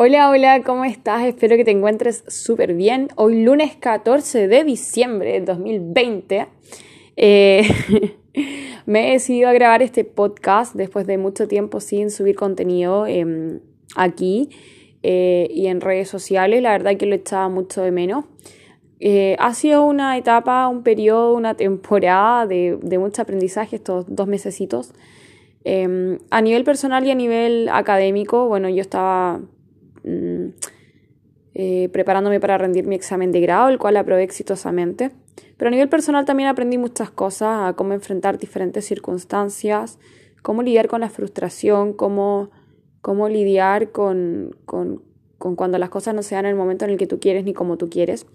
Hola, hola, ¿cómo estás? Espero que te encuentres súper bien. Hoy lunes 14 de diciembre de 2020 eh, me he decidido a grabar este podcast después de mucho tiempo sin subir contenido em, aquí eh, y en redes sociales. La verdad que lo echaba mucho de menos. Eh, ha sido una etapa, un periodo, una temporada de, de mucho aprendizaje estos dos mesecitos. Em, a nivel personal y a nivel académico, bueno, yo estaba eh, preparándome para rendir mi examen de grado, el cual aprobé exitosamente. Pero a nivel personal también aprendí muchas cosas, a cómo enfrentar diferentes circunstancias, cómo lidiar con la frustración, cómo, cómo lidiar con, con, con, cuando las cosas no se dan en el momento en el que tú quieres ni como tú quieres.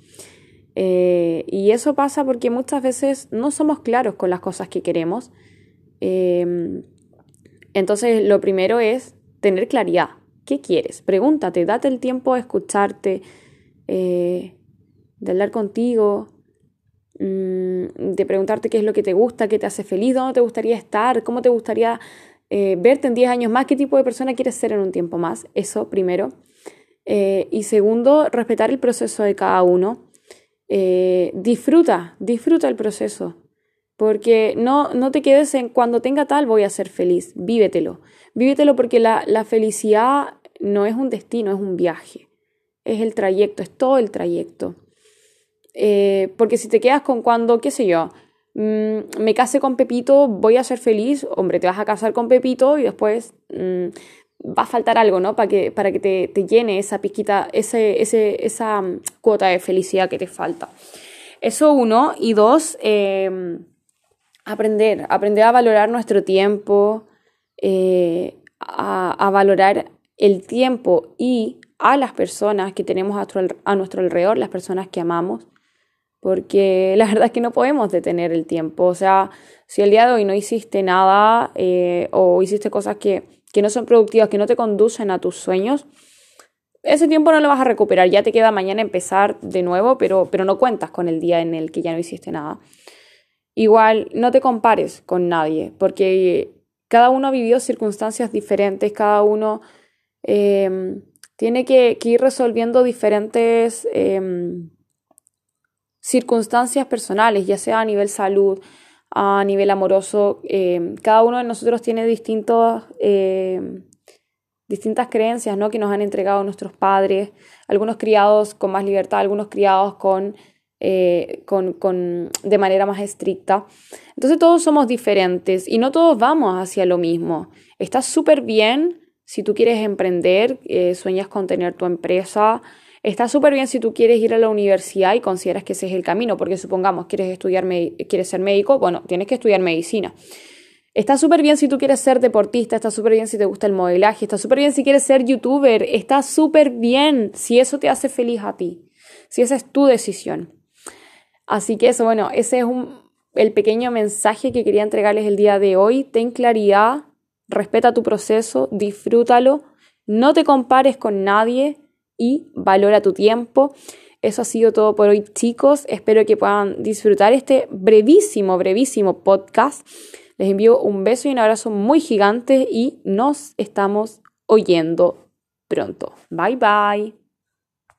Eh, y eso pasa porque muchas veces no somos claros con las cosas que queremos. Eh, entonces, lo primero es tener claridad. ¿Qué quieres? Pregúntate, date el tiempo de escucharte, eh, de hablar contigo, mm, de preguntarte qué es lo que te gusta, qué te hace feliz, dónde te gustaría estar, cómo te gustaría eh, verte en 10 años más, qué tipo de persona quieres ser en un tiempo más. Eso primero. Eh, y segundo, respetar el proceso de cada uno. disfruta, disfruta el proceso. Porque no, no te quedes en cuando tenga tal voy a ser feliz, vívetelo. Vívetelo porque la, la felicidad no es un destino, es un viaje. Es el trayecto, es todo el trayecto. Eh, porque si te quedas con cuando, qué sé yo, mm, me case con Pepito, voy a ser feliz, hombre, te vas a casar con Pepito y después mm, va a faltar algo, ¿no? Para que, para que te, te llene esa pizquita, ese, ese, esa mm, cuota de felicidad que te falta. Eso uno. Y dos, eh, aprender, aprender a valorar nuestro tiempo, eh, a, valorar el tiempo y a las personas que tenemos a nuestro, alrededor, las personas que amamos, porque la verdad es que no podemos detener el tiempo. O sea, si el día de hoy no hiciste nada eh, o hiciste cosas que, que no son productivas, que no te conducen a tus sueños, ese tiempo no lo vas a recuperar. Ya te queda mañana empezar de nuevo, pero, pero no cuentas con el día en el que ya no hiciste nada. Igual, no te compares con nadie, porque cada uno ha vivido circunstancias diferentes, cada uno em, tiene que, ir resolviendo diferentes em, circunstancias personales, ya sea a nivel salud, a nivel amoroso. Em, cada uno de nosotros tiene distintos, distintas creencias ¿no? que nos han entregado nuestros padres, algunos criados con más libertad, algunos criados con eh, con, de manera más estricta. Entonces todos somos diferentes y no todos vamos hacia lo mismo. Está súper bien si tú quieres emprender, eh, sueñas con tener tu empresa. Está súper bien si tú quieres ir a la universidad y consideras que ese es el camino, porque supongamos quieres estudiar, quieres ser médico, bueno, tienes que estudiar medicina. Está súper bien si tú quieres ser deportista, está súper bien si te gusta el modelaje, está súper bien si quieres ser youtuber, está súper bien si eso te hace feliz a ti, si esa es tu decisión. Así que eso, bueno, ese es el pequeño mensaje que quería entregarles el día de hoy. Ten claridad, respeta tu proceso, disfrútalo, no te compares con nadie y valora tu tiempo. Eso ha sido todo por hoy, chicos. Espero que puedan disfrutar este brevísimo, brevísimo podcast. Les envío un beso y un abrazo muy gigante y nos estamos oyendo pronto. Bye bye.